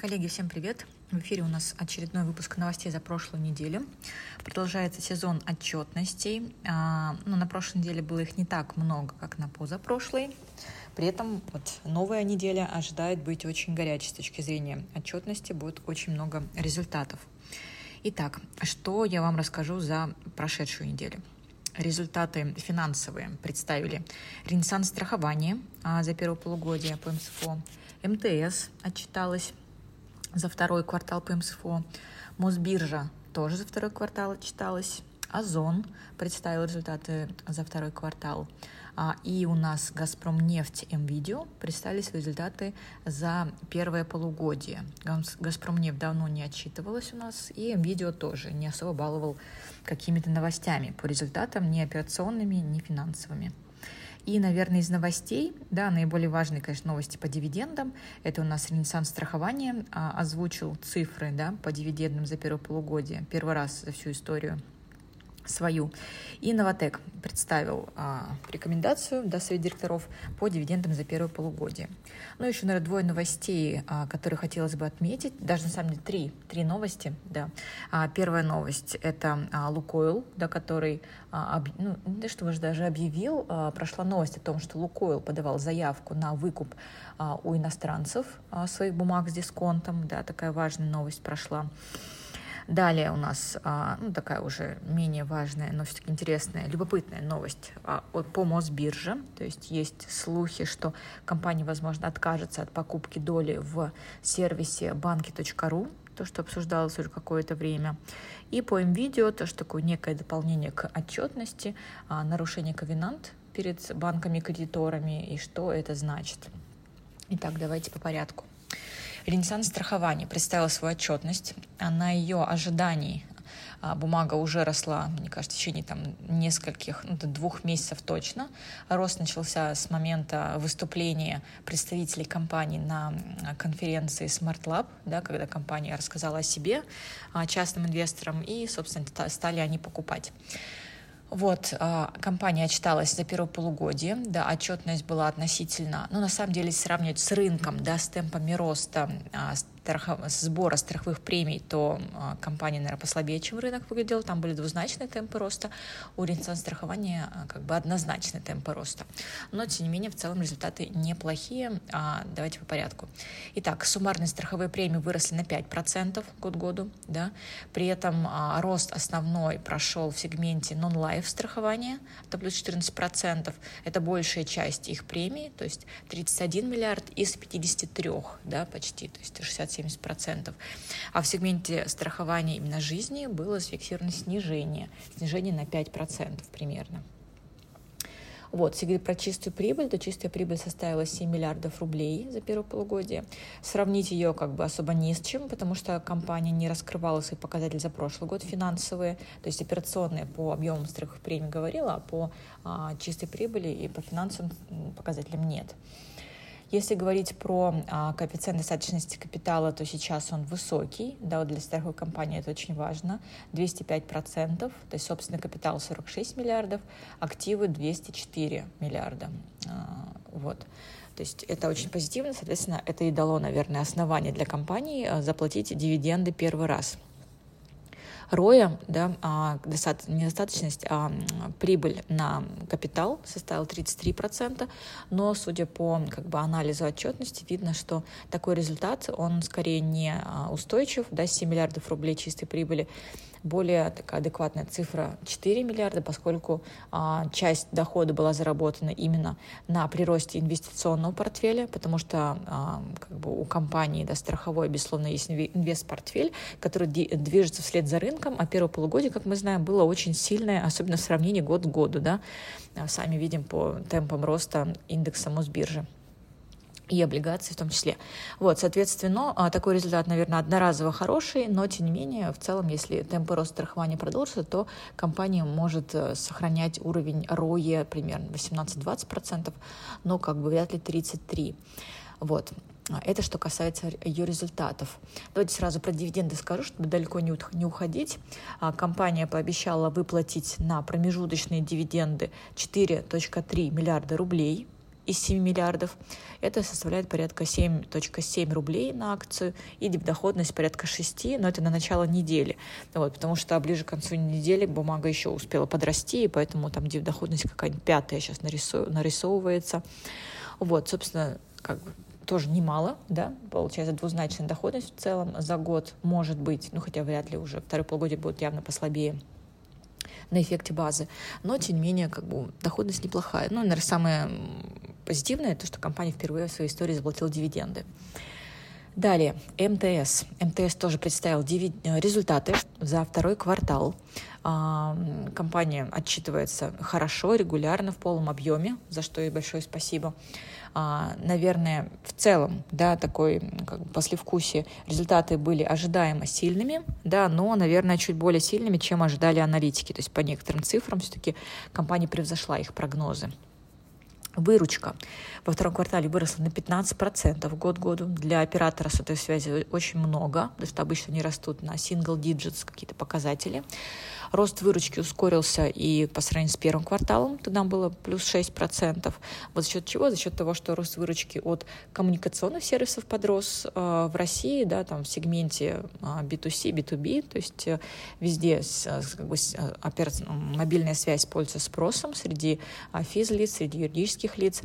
Коллеги, всем привет! В эфире у нас очередной выпуск новостей за прошлую неделю. Продолжается сезон отчетностей. А, ну, на прошлой неделе было их не так много, как на позапрошлой. При этом вот новая неделя ожидает быть очень горячей с точки зрения отчетности. Будет очень много результатов. Итак, что я вам расскажу за прошедшую неделю? Результаты финансовые представили Ренессанс страхования а, за первое полугодие по МСФО, МТС отчиталась за второй квартал по МСФО. Мосбиржа тоже за второй квартал отчиталась. Озон представил результаты за второй квартал. А, и у нас «Газпром нефть» МВидео представили свои результаты за первое полугодие. «Газпром нефть» давно не отчитывалась у нас, и МВидео тоже не особо баловал какими-то новостями по результатам, ни операционными, ни финансовыми. И, наверное, из новостей, да, наиболее важные, конечно, новости по дивидендам. Это у нас Ренессанс страхования а, озвучил цифры, да, по дивидендам за первое полугодие. Первый раз за всю историю свою. И Новотек представил а, рекомендацию до Совета директоров по дивидендам за первое полугодие. Ну, еще, наверное, двое новостей, а, которые хотелось бы отметить. Даже, на самом деле, три, три новости. Да. А, первая новость – это а, Лукойл, да, который, а, об, ну, да что же даже объявил, а, прошла новость о том, что Лукойл подавал заявку на выкуп а, у иностранцев а, своих бумаг с дисконтом. Да, такая важная новость прошла. Далее у нас а, ну, такая уже менее важная, но все-таки интересная, любопытная новость а, от, по Мосбирже. То есть есть слухи, что компания, возможно, откажется от покупки доли в сервисе банки.ру, то, что обсуждалось уже какое-то время. И по видео то, что такое некое дополнение к отчетности, а, нарушение ковенант перед банками-кредиторами и что это значит. Итак, давайте по порядку. Ренессанс страхования представила свою отчетность. На ее ожиданий а, бумага уже росла, мне кажется, в течение там, нескольких, ну, двух месяцев точно. Рост начался с момента выступления представителей компании на конференции Smart Lab, да, когда компания рассказала о себе а, частным инвесторам, и, собственно, стали они покупать. Вот, а, компания отчиталась за первое полугодие, да, отчетность была относительно, ну, на самом деле, сравнивать с рынком, да, с темпами роста, а, страхов... сбора страховых премий, то а, компания, наверное, послабее, чем рынок выглядела. Там были двузначные темпы роста. У Ренессанс страхования а, как бы однозначные темпы роста. Но, тем не менее, в целом результаты неплохие. А, давайте по порядку. Итак, суммарные страховые премии выросли на 5% год году. Да? При этом а, рост основной прошел в сегменте non-life страхования, это плюс 14%. Это большая часть их премий, то есть 31 миллиард из 53, да, почти, то есть 67 70%. А в сегменте страхования именно жизни было зафиксировано снижение, снижение на 5% примерно. Вот, если говорить про чистую прибыль, то чистая прибыль составила 7 миллиардов рублей за первое полугодие. Сравнить ее как бы особо не с чем, потому что компания не раскрывала свои показатели за прошлый год финансовые, то есть операционные по объемам страховых премий говорила, а по а, чистой прибыли и по финансовым показателям нет. Если говорить про а, коэффициент достаточности капитала, то сейчас он высокий, да, вот для страховой компании это очень важно, 205%, то есть собственный капитал 46 миллиардов, активы 204 миллиарда. А, вот. То есть это очень позитивно, соответственно, это и дало, наверное, основание для компании а, заплатить дивиденды первый раз. Роя, да, а, недостаточность, а прибыль на капитал составила 33%, но, судя по как бы, анализу отчетности, видно, что такой результат, он скорее не а, устойчив, да, 7 миллиардов рублей чистой прибыли, более такая адекватная цифра 4 миллиарда, поскольку а, часть дохода была заработана именно на приросте инвестиционного портфеля, потому что а, как бы у компании да, страховой, безусловно, есть инвест-портфель, который движется вслед за рынком, а первое полугодие, как мы знаем, было очень сильное, особенно в сравнении год к году. Да? Сами видим по темпам роста индекса Мосбиржи и облигации в том числе. Вот, соответственно, а, такой результат, наверное, одноразово хороший, но, тем не менее, в целом, если темпы роста страхования продолжатся, то компания может э, сохранять уровень ROE примерно 18-20%, но как бы вряд ли 33%. Вот. Это что касается ее результатов. Давайте сразу про дивиденды скажу, чтобы далеко не уходить. А, компания пообещала выплатить на промежуточные дивиденды 4.3 миллиарда рублей – из 7 миллиардов. Это составляет порядка 7.7 рублей на акцию и доходность порядка 6, но это на начало недели. Вот, потому что ближе к концу недели бумага еще успела подрасти, и поэтому там доходность какая-нибудь пятая сейчас нарисовывается. Вот, собственно, как бы тоже немало, да, получается двузначная доходность в целом за год может быть, ну хотя вряд ли уже второй полугодие будет явно послабее на эффекте базы, но тем не менее как бы доходность неплохая. Ну, наверное, самое позитивное то, что компания впервые в своей истории заплатила дивиденды. Далее, МТС. МТС тоже представил результаты за второй квартал. А, компания отчитывается хорошо, регулярно, в полном объеме, за что ей большое спасибо. А, наверное, в целом, да, такой как бы послевкусие, результаты были ожидаемо сильными, да, но, наверное, чуть более сильными, чем ожидали аналитики. То есть по некоторым цифрам все-таки компания превзошла их прогнозы. Выручка во втором квартале выросла на 15% год году. Для оператора сотовой связи очень много, потому что обычно они растут на single digits какие-то показатели. Рост выручки ускорился и по сравнению с первым кварталом, тогда было плюс 6%. Вот за счет чего? За счет того, что рост выручки от коммуникационных сервисов подрос э, в России, да, там в сегменте э, B2C, B2B, то есть э, везде с, как бы, мобильная связь пользуется спросом среди физлиц, среди юридических лиц.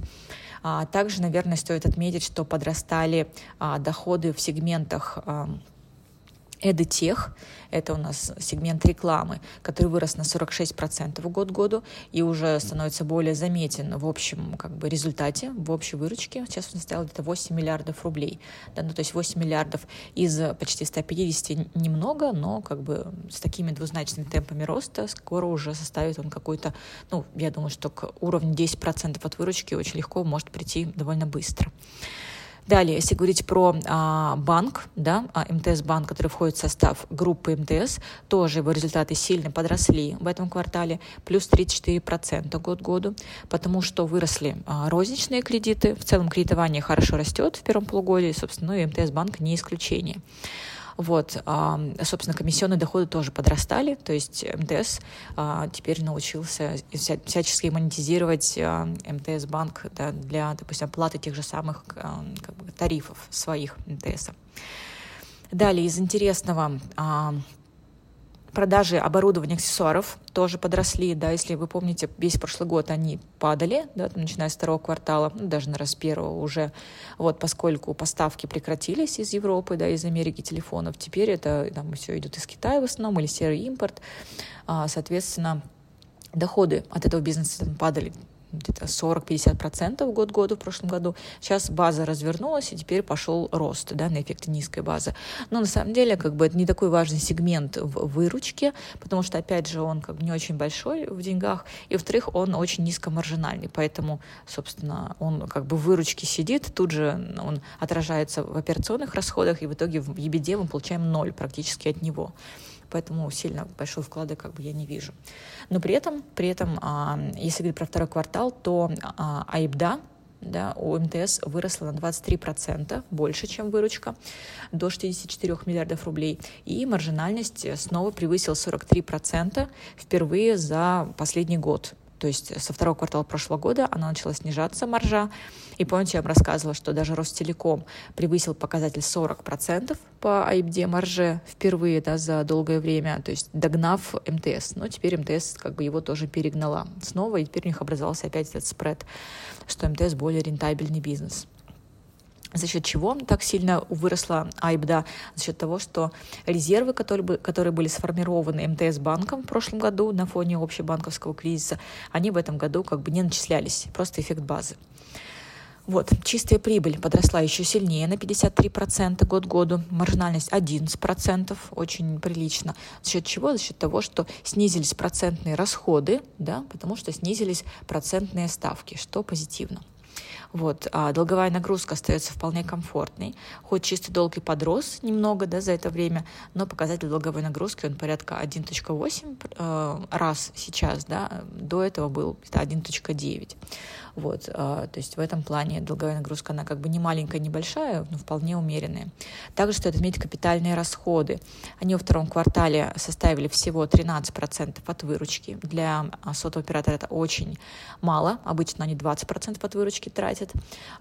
А также, наверное, стоит отметить, что подрастали а, доходы в сегментах EdTech, это у нас сегмент рекламы, который вырос на 46% год году и уже становится более заметен в общем как бы, результате, в общей выручке. Сейчас он составил где-то 8 миллиардов рублей. Да, ну, то есть 8 миллиардов из почти 150 немного, но как бы с такими двузначными темпами роста скоро уже составит он какой-то, ну, я думаю, что к уровню 10% от выручки очень легко может прийти довольно быстро. Далее, если говорить про а, банк, да, а, МТС банк, который входит в состав группы МТС, тоже его результаты сильно подросли в этом квартале, плюс 34% год году, потому что выросли а, розничные кредиты, в целом кредитование хорошо растет в первом полугодии, собственно, ну и МТС банк не исключение. Вот, а, собственно, комиссионные доходы тоже подрастали, то есть МТС а, теперь научился всячески монетизировать а, МТС банк да, для, допустим, оплаты тех же самых как бы, тарифов своих МТС. Далее, из интересного, Продажи оборудования, аксессуаров тоже подросли, да, если вы помните, весь прошлый год они падали, да, начиная с второго квартала, ну, даже на раз первого уже, вот, поскольку поставки прекратились из Европы, да, из Америки телефонов, теперь это, там, все идет из Китая в основном, или серый импорт, а, соответственно, доходы от этого бизнеса падали где-то 40-50% год году в прошлом году. Сейчас база развернулась, и теперь пошел рост да, на эффекте низкой базы. Но на самом деле как бы, это не такой важный сегмент в выручке, потому что, опять же, он как бы не очень большой в деньгах, и, во-вторых, он очень низкомаржинальный, поэтому, собственно, он как бы в выручке сидит, тут же он отражается в операционных расходах, и в итоге в EBD мы получаем ноль практически от него поэтому сильно большой вклады как бы я не вижу. Но при этом, при этом а, если говорить про второй квартал, то а, АИБДА да, у МТС выросла на 23%, больше, чем выручка, до 64 миллиардов рублей. И маржинальность снова превысила 43% впервые за последний год. То есть со второго квартала прошлого года она начала снижаться, маржа. И помните, я вам рассказывала, что даже Ростелеком превысил показатель 40% по IBD марже впервые да, за долгое время, то есть догнав МТС. Но теперь МТС как бы его тоже перегнала снова, и теперь у них образовался опять этот спред, что МТС более рентабельный бизнес. За счет чего так сильно выросла Айбда? За счет того, что резервы, которые, были сформированы МТС банком в прошлом году на фоне общебанковского кризиса, они в этом году как бы не начислялись, просто эффект базы. Вот, чистая прибыль подросла еще сильнее на 53% год году, маржинальность 11%, очень прилично. За счет чего? За счет того, что снизились процентные расходы, да, потому что снизились процентные ставки, что позитивно. Вот, а долговая нагрузка остается вполне комфортной. Хоть чистый долг и подрос немного да, за это время, но показатель долговой нагрузки он порядка 1.8 э, раз сейчас, да, до этого был 1.9. Вот, а, то есть в этом плане долговая нагрузка, она как бы не маленькая, не большая, но вполне умеренная. Также стоит отметить капитальные расходы. Они во втором квартале составили всего 13% от выручки. Для сотового оператора это очень мало. Обычно они 20% от выручки тратят.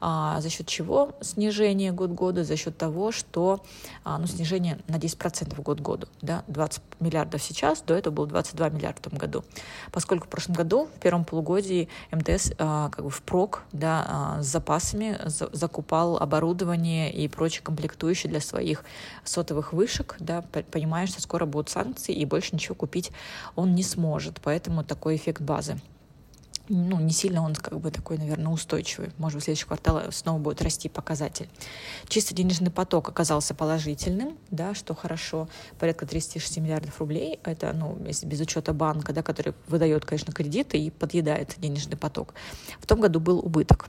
А, за счет чего снижение год года? За счет того, что а, ну, снижение на 10% год году. Да? 20 миллиардов сейчас, до этого было 22 миллиарда в том году. Поскольку в прошлом году, в первом полугодии, МТС а, как бы впрок да, а, с запасами за, закупал оборудование и прочие комплектующие для своих сотовых вышек, да, понимая, что скоро будут санкции и больше ничего купить он не сможет. Поэтому такой эффект базы ну, не сильно он как бы такой, наверное, устойчивый. Может быть, в следующий квартал снова будет расти показатель. Чисто денежный поток оказался положительным, да, что хорошо, порядка 36 миллиардов рублей. Это, ну, если без учета банка, да, который выдает, конечно, кредиты и подъедает денежный поток. В том году был убыток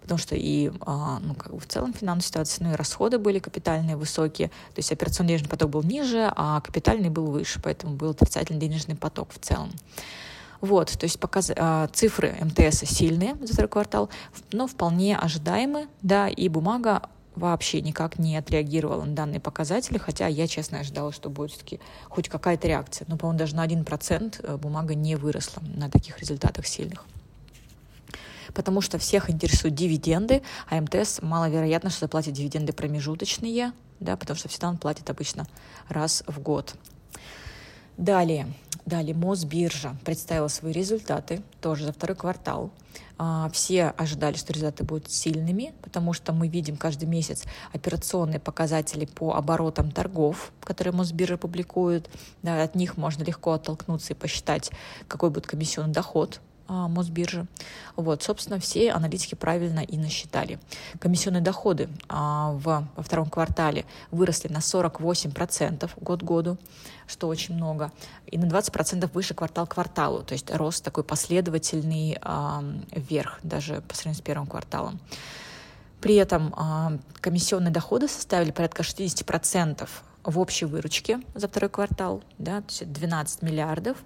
потому что и а, ну, как бы в целом финансовая ситуация, ну и расходы были капитальные высокие, то есть операционный денежный поток был ниже, а капитальный был выше, поэтому был отрицательный денежный поток в целом. Вот, то есть показ... А, цифры МТС сильные за второй квартал, но вполне ожидаемы, да, и бумага вообще никак не отреагировала на данные показатели, хотя я, честно, ожидала, что будет все-таки хоть какая-то реакция. Но, по-моему, даже на 1% э, бумага не выросла на таких результатах сильных. Потому что всех интересуют дивиденды, а МТС маловероятно, что заплатит дивиденды промежуточные, да, потому что всегда он платит обычно раз в год. Далее, далее Мосбиржа представила свои результаты тоже за второй квартал. А, все ожидали, что результаты будут сильными, потому что мы видим каждый месяц операционные показатели по оборотам торгов, которые Мосбиржа публикует. От них можно легко оттолкнуться и посчитать, какой будет комиссионный доход Мосбиржи. Вот, собственно, все аналитики правильно и насчитали. Комиссионные доходы а, в, во втором квартале выросли на 48% год году, что очень много, и на 20% выше квартал кварталу, то есть рост такой последовательный а, вверх, даже по сравнению с первым кварталом. При этом а, комиссионные доходы составили порядка 60% в общей выручке за второй квартал, да, то есть 12 миллиардов.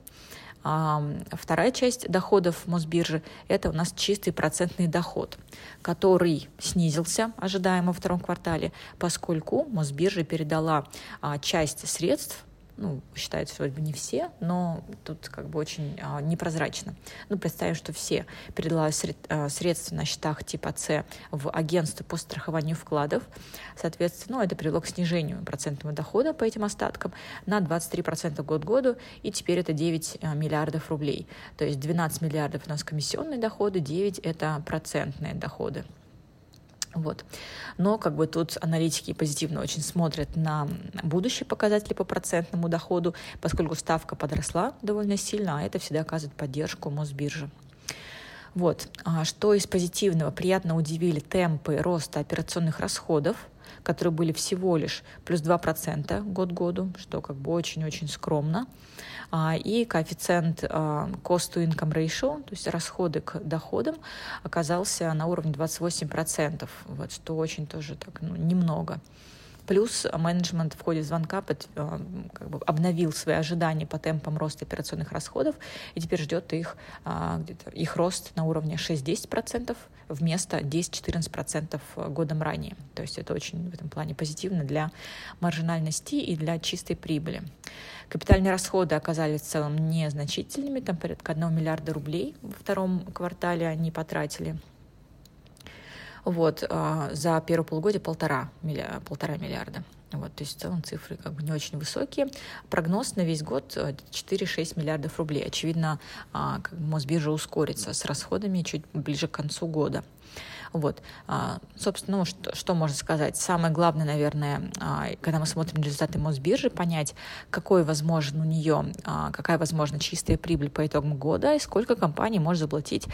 А вторая часть доходов Мосбиржи – это у нас чистый процентный доход, который снизился ожидаемо во втором квартале, поскольку Мосбиржа передала а, часть средств ну, считается, вроде бы не все, но тут как бы очень а, непрозрачно. Ну, представим, что все передавали сред, а, средства на счетах типа С в агентство по страхованию вкладов. Соответственно, ну, это привело к снижению процентного дохода по этим остаткам на 23% год году, и теперь это 9 а, миллиардов рублей. То есть 12 миллиардов у нас комиссионные доходы, 9 это процентные доходы. Вот. Но как бы тут аналитики позитивно очень смотрят на будущие показатели по процентному доходу, поскольку ставка подросла довольно сильно, а это всегда оказывает поддержку Мосбиржи. Вот. А что из позитивного? Приятно удивили темпы роста операционных расходов, которые были всего лишь плюс 2% год году, что как бы очень-очень скромно. А, и коэффициент а, cost to income ratio, то есть расходы к доходам, оказался на уровне 28%, вот, что очень тоже так, ну, немного. Плюс менеджмент в ходе звонка под, э, как бы обновил свои ожидания по темпам роста операционных расходов и теперь ждет их, а, их рост на уровне 6-10% вместо 10-14% годом ранее. То есть это очень в этом плане позитивно для маржинальности и для чистой прибыли. Капитальные расходы оказались в целом незначительными, там порядка 1 миллиарда рублей во втором квартале они потратили – вот, а, за первое полугодие полтора, миллиарда, полтора миллиарда. Вот, то есть в целом цифры как бы не очень высокие. Прогноз на весь год 4-6 миллиардов рублей. Очевидно, а, Мосбиржа ускорится с расходами чуть ближе к концу года. Вот. А, собственно, ну, что, что можно сказать? Самое главное, наверное, а, когда мы смотрим результаты Мосбиржи, понять, какой возможен у нее, а, какая возможна чистая прибыль по итогам года и сколько компания может заплатить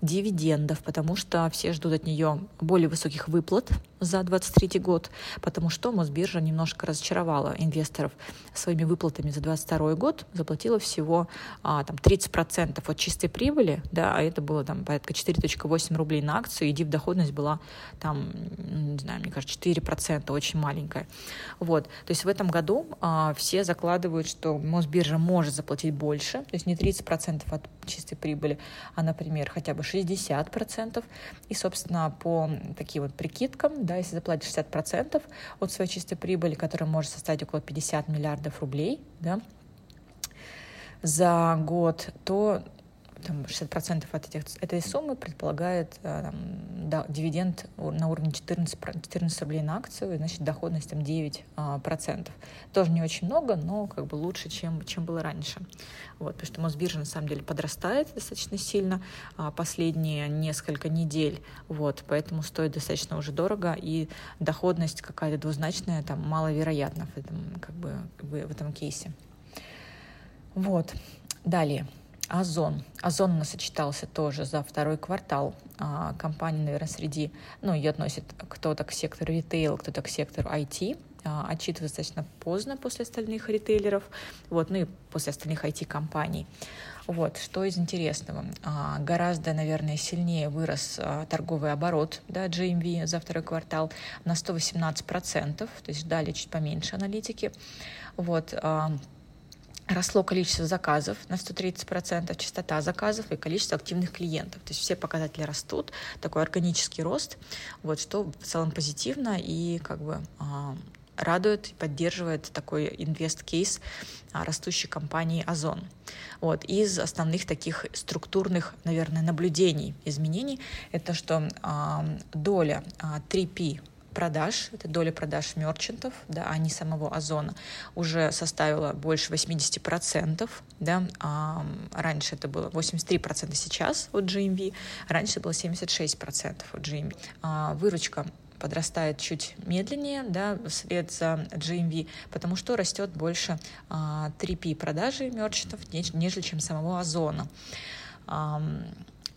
дивидендов, потому что все ждут от нее более высоких выплат за 2023 год, потому что Мосбиржа немножко разочаровала инвесторов своими выплатами за 2022 год, заплатила всего а, там, 30% от чистой прибыли, да, а это было там порядка 4,8 рублей на акцию, и див доход доходность была там, не знаю, мне кажется, 4%, очень маленькая. Вот. То есть в этом году а, все закладывают, что Мосбиржа может заплатить больше, то есть не 30% от чистой прибыли, а, например, хотя бы 60%. И, собственно, по таким вот прикидкам, да, если заплатить 60% от своей чистой прибыли, которая может составить около 50 миллиардов рублей, да, за год, то там 60% от этих, этой суммы предполагает э, там, да, дивиденд на уровне 14, 14 рублей на акцию, значит, доходность там 9%. А, процентов. Тоже не очень много, но как бы лучше, чем, чем было раньше. Вот, потому что Мосбиржа на самом деле подрастает достаточно сильно а, последние несколько недель, вот, поэтому стоит достаточно уже дорого, и доходность какая-то двузначная там маловероятна в этом, как бы, в, в этом кейсе. Вот, далее. Озон. Озон у тоже за второй квартал. А, компания, наверное, среди, ну, ее относит кто-то к сектору ритейл, кто-то к сектору IT. А, отчитывается достаточно поздно после остальных ритейлеров, вот, ну и после остальных IT-компаний. Вот, что из интересного? А, гораздо, наверное, сильнее вырос торговый оборот да, GMV за второй квартал на 118%, то есть ждали чуть поменьше аналитики. Вот, росло количество заказов на 130%, частота заказов и количество активных клиентов. То есть все показатели растут, такой органический рост, вот, что в целом позитивно и как бы а, радует и поддерживает такой инвест-кейс а, растущей компании Озон. Вот. Из основных таких структурных, наверное, наблюдений, изменений, это что доля э, 3P продаж, это доля продаж мерчантов, да, а не самого Озона, уже составила больше 80%, да, а раньше это было 83% сейчас от GMV, раньше было 76% от GMV. А выручка подрастает чуть медленнее, да, вслед за GMV, потому что растет больше а, 3P продажи мерчантов, нежели чем самого Озона. А,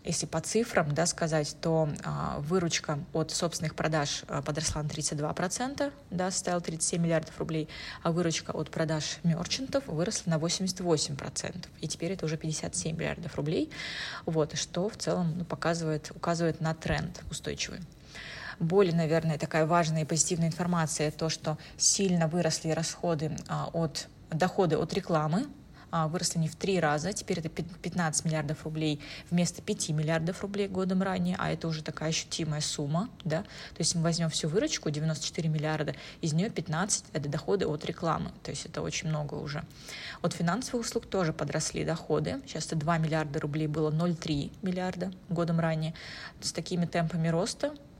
если по цифрам да, сказать, то а, выручка от собственных продаж а, подросла на 32%, да, составила 37 миллиардов рублей, а выручка от продаж мерчантов выросла на 88%. И теперь это уже 57 миллиардов рублей, вот, что в целом ну, показывает, указывает на тренд устойчивый. Более, наверное, такая важная и позитивная информация, то, что сильно выросли расходы а, от доходы от рекламы, выросли не в три раза, теперь это 15 миллиардов рублей вместо 5 миллиардов рублей годом ранее, а это уже такая ощутимая сумма, да, то есть мы возьмем всю выручку, 94 миллиарда, из нее 15 – это доходы от рекламы, то есть это очень много уже. От финансовых услуг тоже подросли доходы, сейчас это 2 миллиарда рублей было 0,3 миллиарда годом ранее. С такими темпами роста а,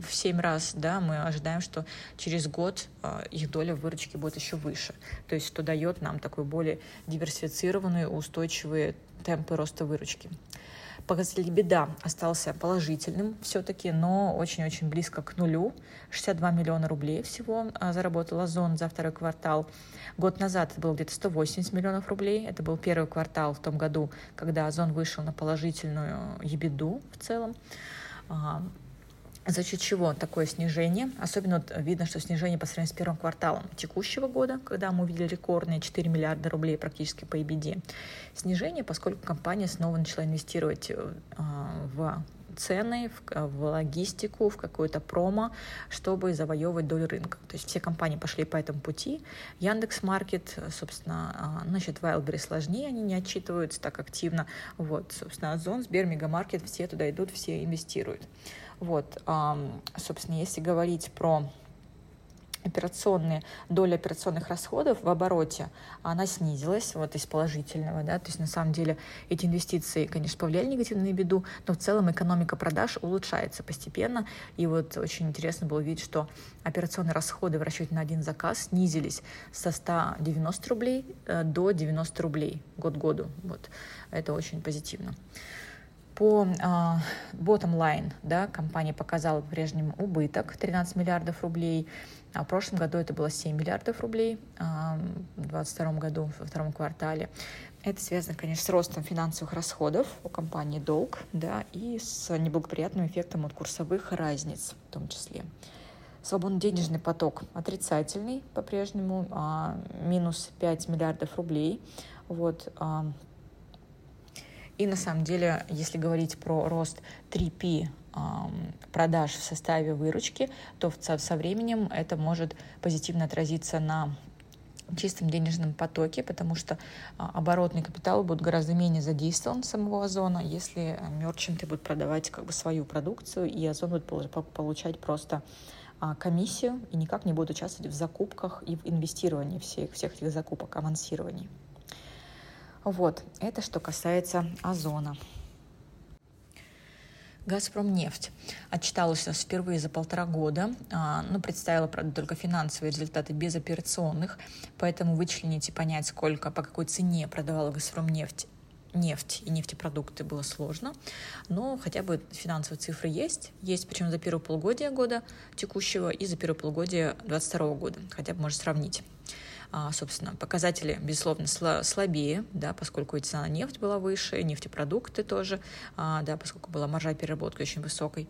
в 7 раз, да, мы ожидаем, что через год а, их доля в выручке будет еще выше. То есть что дает нам такой более диверсифицированные, устойчивые темпы роста выручки. Показатель беда остался положительным все-таки, но очень-очень близко к нулю. 62 миллиона рублей всего а, заработал Озон за второй квартал. Год назад это было где-то 180 миллионов рублей. Это был первый квартал в том году, когда Озон вышел на положительную ебеду в целом. За счет чего такое снижение? Особенно вот видно, что снижение по сравнению с первым кварталом текущего года, когда мы увидели рекордные 4 миллиарда рублей практически по EBD. Снижение, поскольку компания снова начала инвестировать э, в цены, в, в логистику, в какую-то промо, чтобы завоевывать долю рынка. То есть все компании пошли по этому пути. Яндекс Маркет, собственно, а, значит, Wildberries сложнее, они не отчитываются так активно. Вот, собственно, Озон, Сбер, Мегамаркет, все туда идут, все инвестируют. Вот, собственно, если говорить про операционные, доля операционных расходов в обороте, она снизилась вот из положительного, да, то есть на самом деле эти инвестиции, конечно, повлияли негативно на беду, но в целом экономика продаж улучшается постепенно, и вот очень интересно было видеть, что операционные расходы в расчете на один заказ снизились со 190 рублей э, до 90 рублей год году, вот, это очень позитивно. По uh, bottom line да, компания показала по-прежнему убыток 13 миллиардов рублей, а в прошлом году это было 7 миллиардов рублей, uh, в 2022 году, во втором квартале. Это связано, конечно, с ростом финансовых расходов у компании долг да, и с неблагоприятным эффектом от курсовых разниц в том числе. Свободный денежный поток отрицательный по-прежнему, а, минус 5 миллиардов рублей. Вот, а, и на самом деле, если говорить про рост 3P продаж в составе выручки, то со временем это может позитивно отразиться на чистом денежном потоке, потому что а, оборотный капитал будет гораздо менее задействован самого Озона, если мерчанты будут продавать как бы свою продукцию, и Озон будет получать просто а, комиссию и никак не будет участвовать в закупках и в инвестировании всех, всех этих закупок, авансировании. Вот, это что касается озона. «Газпромнефть» отчиталась у впервые за полтора года, а, но представила, правда, только финансовые результаты без операционных, поэтому вычленить и понять, сколько, по какой цене продавала «Газпромнефть» нефть и нефтепродукты было сложно, но хотя бы финансовые цифры есть. Есть причем за первое полугодие года текущего и за первое полугодие 2022 года, хотя бы можно сравнить. А, собственно, показатели, безусловно, слабее, да, поскольку и цена на нефть была выше, нефтепродукты тоже, а, да, поскольку была маржа переработки очень высокой.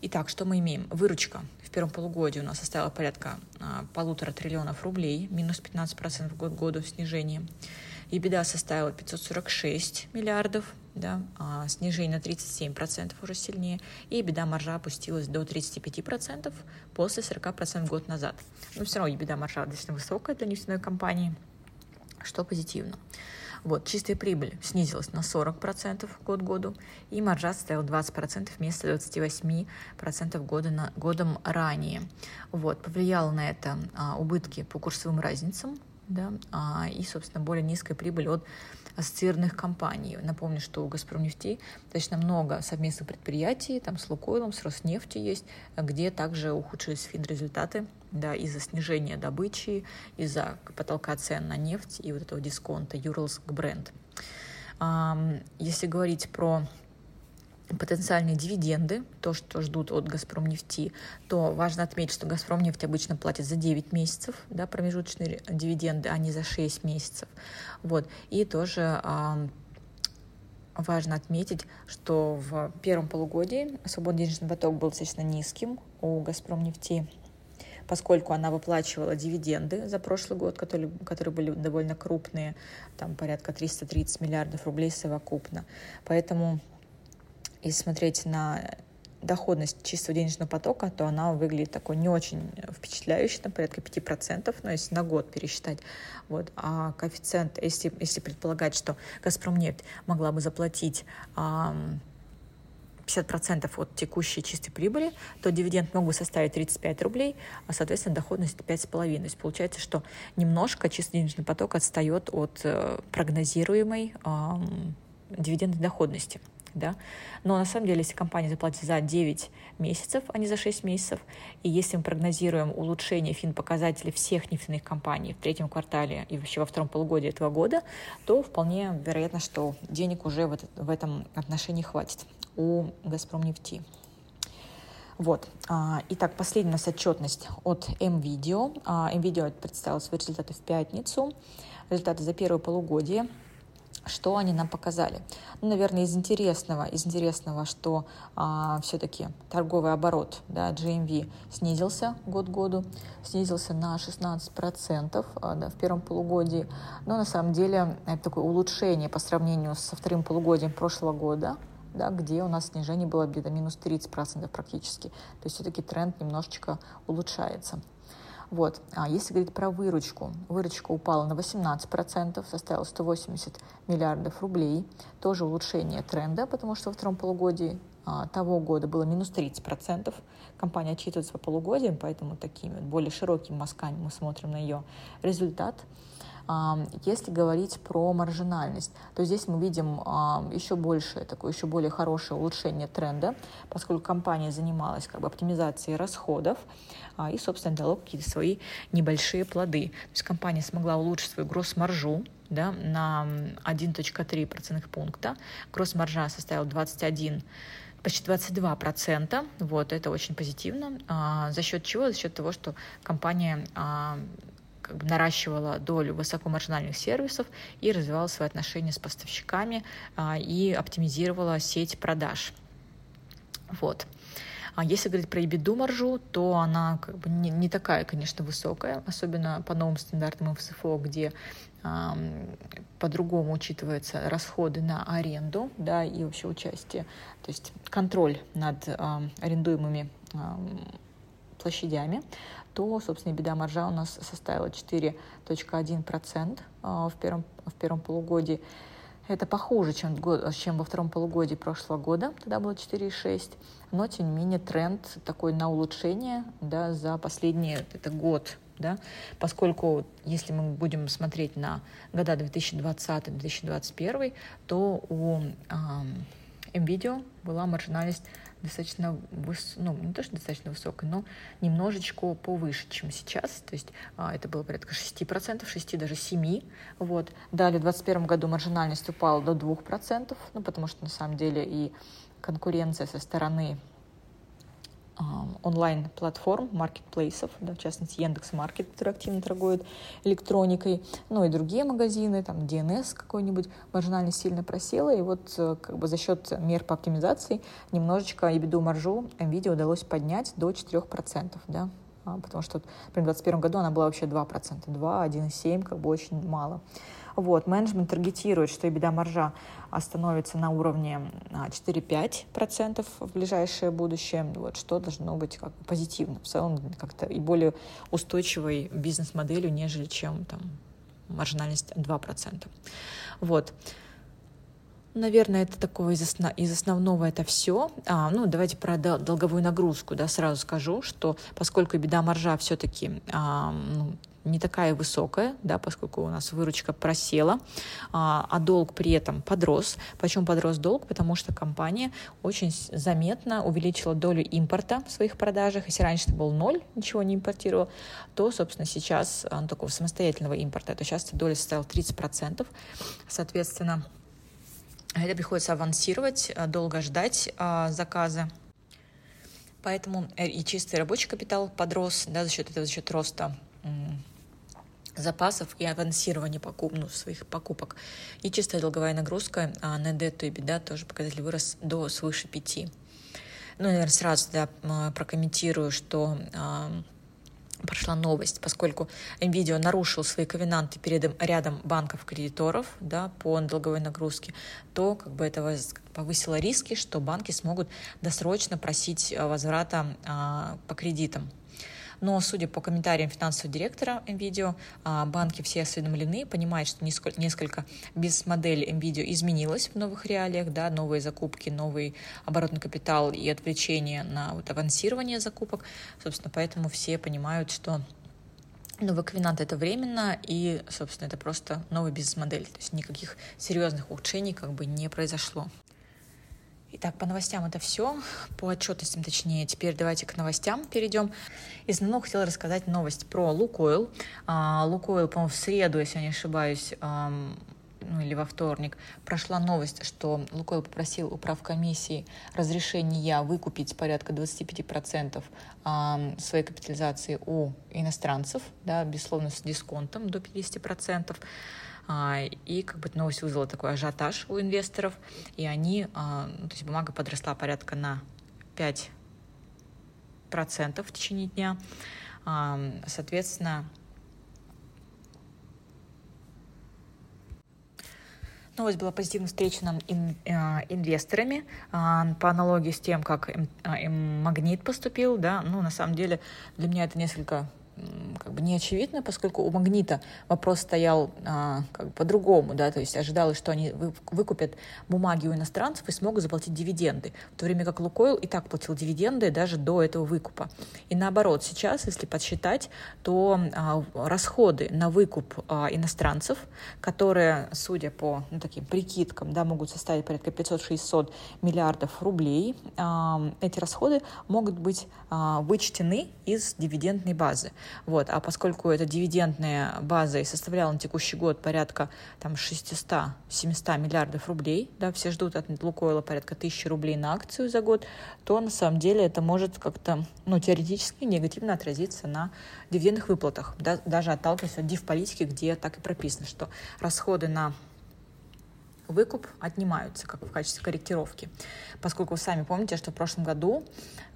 Итак, что мы имеем? Выручка в первом полугодии у нас составила порядка а, полутора триллионов рублей, минус 15% в год году снижение. И беда составила 546 миллиардов, да, а снижение на 37% уже сильнее, и беда маржа опустилась до 35% после 40% год назад. Но все равно беда маржа достаточно высокая для нефтяной компании, что позитивно. Вот, чистая прибыль снизилась на 40% год году, и маржа составила 20% вместо 28% года на, годом ранее. Вот, повлияло на это а, убытки по курсовым разницам, да, а, и, собственно, более низкая прибыль от ассоциированных компаний. Напомню, что у «Газпромнефти» достаточно много совместных предприятий, там с «Лукойлом», с «Роснефтью» есть, где также ухудшились фин-результаты да, из-за снижения добычи, из-за потолка цен на нефть и вот этого дисконта Uralsk бренд. Если говорить про потенциальные дивиденды, то, что ждут от «Газпром нефти», то важно отметить, что «Газпром нефть» обычно платит за 9 месяцев да, промежуточные дивиденды, а не за 6 месяцев. Вот. И тоже а, важно отметить, что в первом полугодии свободный денежный поток был достаточно низким у «Газпром нефти», поскольку она выплачивала дивиденды за прошлый год, которые, которые были довольно крупные, там порядка 330 миллиардов рублей совокупно. Поэтому если смотреть на доходность чистого денежного потока, то она выглядит такой не очень впечатляющей, там порядка 5%, но если на год пересчитать. Вот. А коэффициент, если, если предполагать, что «Газпромнефть» могла бы заплатить 50% от текущей чистой прибыли, то дивиденд мог бы составить 35 рублей, а, соответственно, доходность 5,5. То есть получается, что немножко чистый денежный поток отстает от э, прогнозируемой эм, дивидендной доходности да. Но на самом деле, если компания заплатит за 9 месяцев, а не за 6 месяцев, и если мы прогнозируем улучшение фин-показателей всех нефтяных компаний в третьем квартале и вообще во втором полугодии этого года, то вполне вероятно, что денег уже в, в этом отношении хватит у «Газпром нефти». Вот. А, итак, последняя у нас отчетность от МВидео. МВидео представил свои результаты в пятницу. Результаты за первое полугодие что они нам показали? Ну, наверное, из интересного, из интересного, что а, все-таки торговый оборот, да, GMV снизился год к году, снизился на 16% а, да, в первом полугодии, но на самом деле это такое улучшение по сравнению со вторым полугодием прошлого года, да, где у нас снижение было где-то минус 30% практически. То есть все-таки тренд немножечко улучшается. Вот. А если говорить про выручку, выручка упала на 18%, составила 180 миллиардов рублей. Тоже улучшение тренда, потому что во втором полугодии а, того года было минус 30%. Компания отчитывается по полугодиям, поэтому такими более широкими мазками мы смотрим на ее результат. Если говорить про маржинальность, то здесь мы видим еще больше, такое еще более хорошее улучшение тренда, поскольку компания занималась как бы оптимизацией расходов и, собственно, дала какие-то свои небольшие плоды. То есть компания смогла улучшить свою гросс-маржу, да, на 1.3 процентных пункта. Гросс-маржа составила 21 почти 22 процента. Вот, это очень позитивно. А, за счет чего? За счет того, что компания а, как бы наращивала долю высокомаржинальных сервисов и развивала свои отношения с поставщиками а, и оптимизировала сеть продаж. Вот. А если говорить про EBITDA маржу, то она как бы не, не такая, конечно, высокая, особенно по новым стандартам МФСФО, где э, по-другому учитываются расходы на аренду, да, и вообще участие, то есть контроль над э, арендуемыми э, площадями то, собственно, беда маржа у нас составила 4.1% а, в первом, в первом полугодии. Это похуже, чем, чем во втором полугодии прошлого года, тогда было 4,6, но, тем не менее, тренд такой на улучшение да, за последний это год да, поскольку если мы будем смотреть на года 2020-2021, то у NVIDIA была маржинальность достаточно, выс... ну, не то, что достаточно высокой, но немножечко повыше, чем сейчас. То есть а, это было порядка 6%, 6, даже 7%. Вот. Далее в 2021 году маржинальность упала до 2%, ну, потому что на самом деле и конкуренция со стороны онлайн-платформ, маркетплейсов, да, в частности Яндекс Маркет, который активно торгует электроникой, ну и другие магазины, там DNS какой-нибудь, маржинальность сильно просела, и вот э, как бы за счет мер по оптимизации немножечко EBITDA маржу NVIDIA удалось поднять до 4%, да, потому что, например, в 2021 году она была вообще 2%, 2, 1,7, как бы очень мало. Вот, менеджмент таргетирует, что EBITDA маржа остановится на уровне 4-5% а, в ближайшее будущее, вот, что должно быть как позитивно, в целом как-то и более устойчивой бизнес-моделью, нежели чем там маржинальность 2%. Вот. Наверное, это такое из, основ... из основного это все. А, ну, давайте про долговую нагрузку, да, сразу скажу, что поскольку беда маржа все-таки а, ну, не такая высокая, да, поскольку у нас выручка просела, а, а долг при этом подрос. Почему подрос долг? Потому что компания очень заметно увеличила долю импорта в своих продажах. Если раньше это был ноль, ничего не импортировал, то, собственно, сейчас ну, такого самостоятельного импорта, то сейчас эта доля составила 30%. Соответственно, это приходится авансировать, долго ждать а, заказа. Поэтому и чистый рабочий капитал подрос да, за счет этого, за счет роста запасов и авансирования покуп, ну, своих покупок. И чистая долговая нагрузка а, на дету и беда тоже показатель вырос до свыше 5. Ну, наверное, сразу да, прокомментирую, что а, прошла новость, поскольку NVIDIA нарушил свои ковенанты перед рядом банков-кредиторов да, по долговой нагрузке, то как бы это повысило риски, что банки смогут досрочно просить а, возврата а, по кредитам. Но, судя по комментариям финансового директора NVIDIA, а, банки все осведомлены, понимают, что несколько бизнес-модель NVIDIA изменилась в новых реалиях, да, новые закупки, новый оборотный капитал и отвлечение на вот авансирование закупок. Собственно, поэтому все понимают, что Новый ковенант это временно, и, собственно, это просто новая бизнес-модель. То есть никаких серьезных улучшений как бы не произошло. Итак, по новостям это все, по отчетностям точнее. Теперь давайте к новостям перейдем. Из основного хотела рассказать новость про Лукойл. А, Лукойл, по-моему, в среду, если я не ошибаюсь, ну или во вторник, прошла новость, что Лукойл попросил у правкомиссии разрешения выкупить порядка 25% своей капитализации у иностранцев, да, безусловно, с дисконтом до 50%. А, и как бы новость вызвала такой ажиотаж у инвесторов, и они, а, ну, то есть бумага подросла порядка на 5% в течение дня. А, соответственно, Новость была позитивно встречена инвесторами по аналогии с тем, как Магнит поступил. Да? Ну, на самом деле, для меня это несколько как бы не очевидно, поскольку у Магнита вопрос стоял а, как бы по-другому, да, то есть ожидалось, что они выкупят бумаги у иностранцев и смогут заплатить дивиденды, в то время как Лукойл и так платил дивиденды даже до этого выкупа. И наоборот, сейчас, если подсчитать, то а, расходы на выкуп а, иностранцев, которые, судя по ну, таким прикидкам, да, могут составить порядка 500-600 миллиардов рублей, а, эти расходы могут быть а, вычтены из дивидендной базы. Вот. А поскольку эта дивидендная база и составляла на текущий год порядка там, 600-700 миллиардов рублей, да, все ждут от Лукойла порядка 1000 рублей на акцию за год, то на самом деле это может как-то ну, теоретически негативно отразиться на дивидендных выплатах, да, даже отталкиваясь от див-политики, где так и прописано, что расходы на выкуп отнимаются как в качестве корректировки. Поскольку вы сами помните, что в прошлом году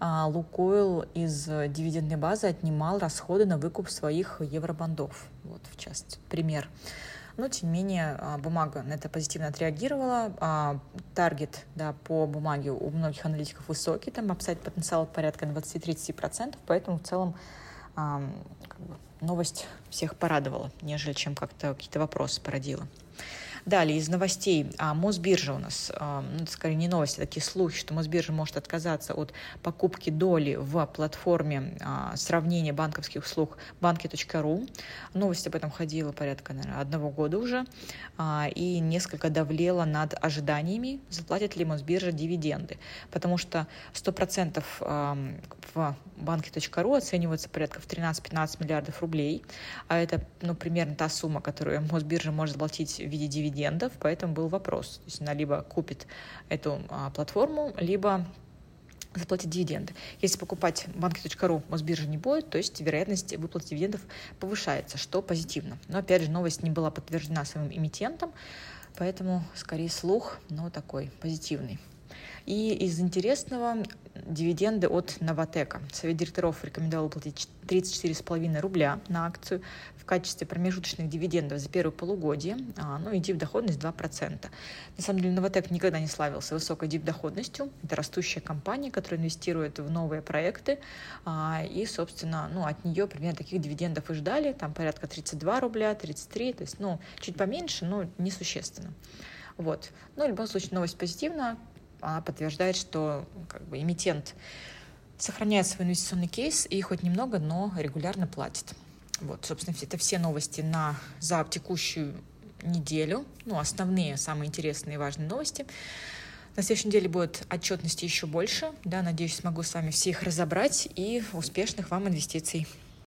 а, Лукойл из дивидендной базы отнимал расходы на выкуп своих евробондов. Вот, в частности, пример. Но, тем не менее, а, бумага на это позитивно отреагировала. А, таргет да, по бумаге у многих аналитиков высокий, там upside потенциал порядка 20-30%, поэтому в целом как бы, новость всех порадовала, нежели чем как-то какие-то вопросы породила. Далее, из новостей, а, Мосбиржа у нас, а, ну, скорее не новости, а такие слухи, что Мосбиржа может отказаться от покупки доли в платформе а, сравнения банковских услуг банки.ру. Новость об этом ходила порядка, наверное, одного года уже, и несколько давлела над ожиданиями, заплатит ли Мосбиржа дивиденды, потому что 100% в банке.ру оценивается порядка в 13-15 миллиардов рублей, а это ну, примерно та сумма, которую Мосбиржа может заплатить в виде дивидендов, поэтому был вопрос. То есть она либо купит эту а, платформу, либо заплатить дивиденды. Если покупать банки.ру Мосбиржа не будет, то есть вероятность выплаты дивидендов повышается, что позитивно. Но опять же новость не была подтверждена своим эмитентом, поэтому скорее слух, но такой позитивный. И из интересного дивиденды от Новотека. Совет директоров рекомендовал платить 34,5 рубля на акцию в качестве промежуточных дивидендов за первое полугодие, а, ну и дип-доходность 2%. На самом деле Новотек никогда не славился высокой дип-доходностью. Это растущая компания, которая инвестирует в новые проекты, а, и, собственно, ну, от нее примерно таких дивидендов и ждали, там порядка 32 рубля, 33, то есть, ну, чуть поменьше, но несущественно. Вот. Ну, в любом случае, новость позитивная она подтверждает, что как бы, эмитент сохраняет свой инвестиционный кейс и хоть немного, но регулярно платит. Вот, собственно, это все новости на, за текущую неделю. Ну, основные, самые интересные и важные новости. На следующей неделе будет отчетности еще больше. Да, надеюсь, смогу с вами все их разобрать и успешных вам инвестиций.